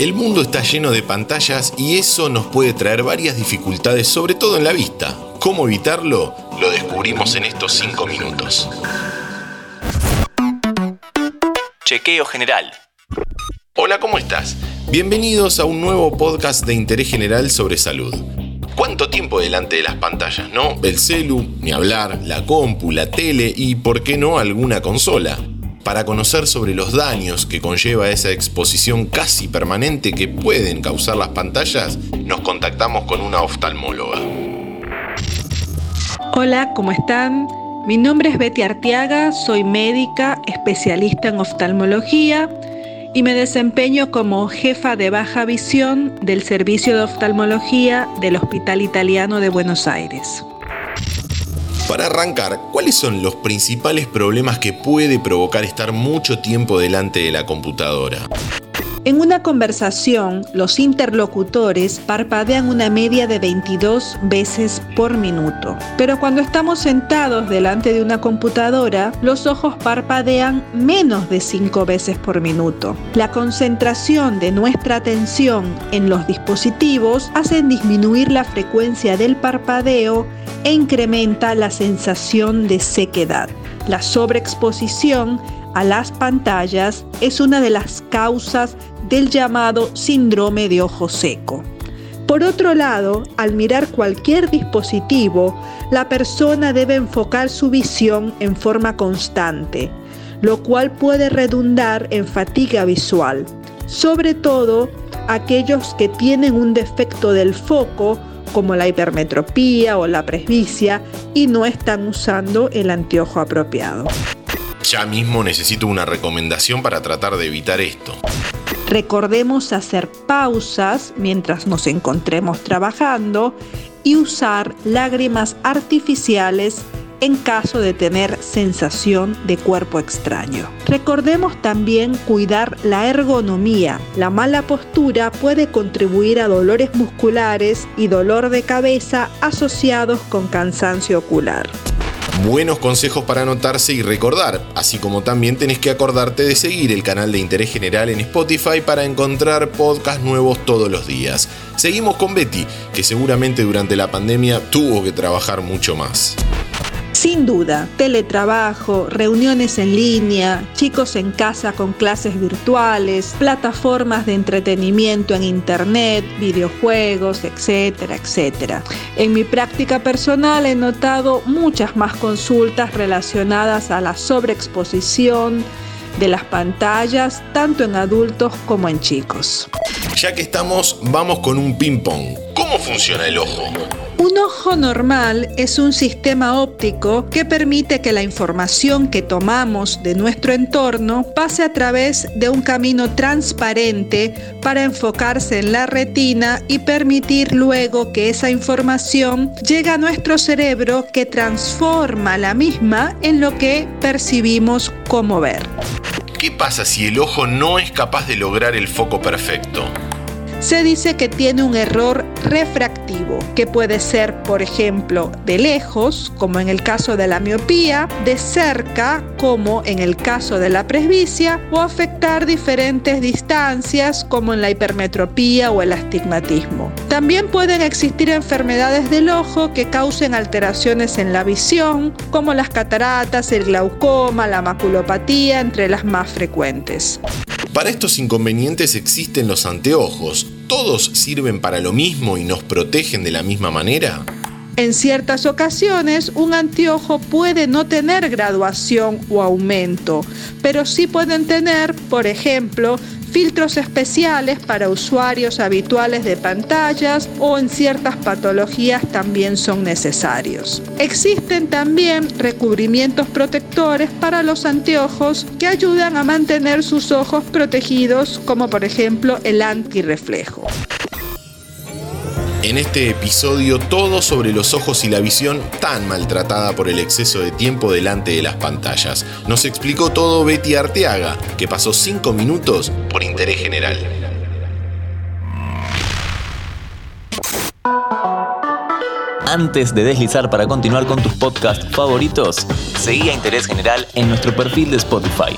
El mundo está lleno de pantallas y eso nos puede traer varias dificultades, sobre todo en la vista. ¿Cómo evitarlo? Lo descubrimos en estos 5 minutos. Chequeo general. Hola, ¿cómo estás? Bienvenidos a un nuevo podcast de interés general sobre salud. ¿Cuánto tiempo delante de las pantallas, no? El celu, ni hablar, la compu, la tele y, ¿por qué no, alguna consola? Para conocer sobre los daños que conlleva esa exposición casi permanente que pueden causar las pantallas, nos contactamos con una oftalmóloga. Hola, ¿cómo están? Mi nombre es Betty Artiaga, soy médica, especialista en oftalmología y me desempeño como jefa de baja visión del Servicio de Oftalmología del Hospital Italiano de Buenos Aires. Para arrancar, ¿cuáles son los principales problemas que puede provocar estar mucho tiempo delante de la computadora? En una conversación, los interlocutores parpadean una media de 22 veces por minuto. Pero cuando estamos sentados delante de una computadora, los ojos parpadean menos de 5 veces por minuto. La concentración de nuestra atención en los dispositivos hace disminuir la frecuencia del parpadeo e incrementa la sensación de sequedad. La sobreexposición a las pantallas es una de las causas del llamado síndrome de ojo seco. Por otro lado, al mirar cualquier dispositivo, la persona debe enfocar su visión en forma constante, lo cual puede redundar en fatiga visual, sobre todo aquellos que tienen un defecto del foco como la hipermetropía o la presbicia y no están usando el anteojo apropiado. Ya mismo necesito una recomendación para tratar de evitar esto. Recordemos hacer pausas mientras nos encontremos trabajando y usar lágrimas artificiales en caso de tener sensación de cuerpo extraño. Recordemos también cuidar la ergonomía. La mala postura puede contribuir a dolores musculares y dolor de cabeza asociados con cansancio ocular. Buenos consejos para anotarse y recordar, así como también tenés que acordarte de seguir el canal de Interés General en Spotify para encontrar podcasts nuevos todos los días. Seguimos con Betty, que seguramente durante la pandemia tuvo que trabajar mucho más. Sin duda, teletrabajo, reuniones en línea, chicos en casa con clases virtuales, plataformas de entretenimiento en Internet, videojuegos, etcétera, etcétera. En mi práctica personal he notado muchas más consultas relacionadas a la sobreexposición de las pantallas, tanto en adultos como en chicos. Ya que estamos, vamos con un ping-pong. ¿Cómo funciona el ojo? Un ojo normal es un sistema óptico que permite que la información que tomamos de nuestro entorno pase a través de un camino transparente para enfocarse en la retina y permitir luego que esa información llegue a nuestro cerebro que transforma la misma en lo que percibimos como ver. ¿Qué pasa si el ojo no es capaz de lograr el foco perfecto? Se dice que tiene un error refractivo, que puede ser, por ejemplo, de lejos, como en el caso de la miopía, de cerca, como en el caso de la presbicia, o afectar diferentes distancias, como en la hipermetropía o el astigmatismo. También pueden existir enfermedades del ojo que causen alteraciones en la visión, como las cataratas, el glaucoma, la maculopatía, entre las más frecuentes. Para estos inconvenientes existen los anteojos. ¿Todos sirven para lo mismo y nos protegen de la misma manera? En ciertas ocasiones, un anteojo puede no tener graduación o aumento, pero sí pueden tener, por ejemplo, filtros especiales para usuarios habituales de pantallas o en ciertas patologías también son necesarios. Existen también recubrimientos protectores para los anteojos que ayudan a mantener sus ojos protegidos, como por ejemplo el antirreflejo. En este episodio todo sobre los ojos y la visión tan maltratada por el exceso de tiempo delante de las pantallas. Nos explicó todo Betty Arteaga, que pasó 5 minutos por interés general. Antes de deslizar para continuar con tus podcasts favoritos, seguí a Interés General en nuestro perfil de Spotify.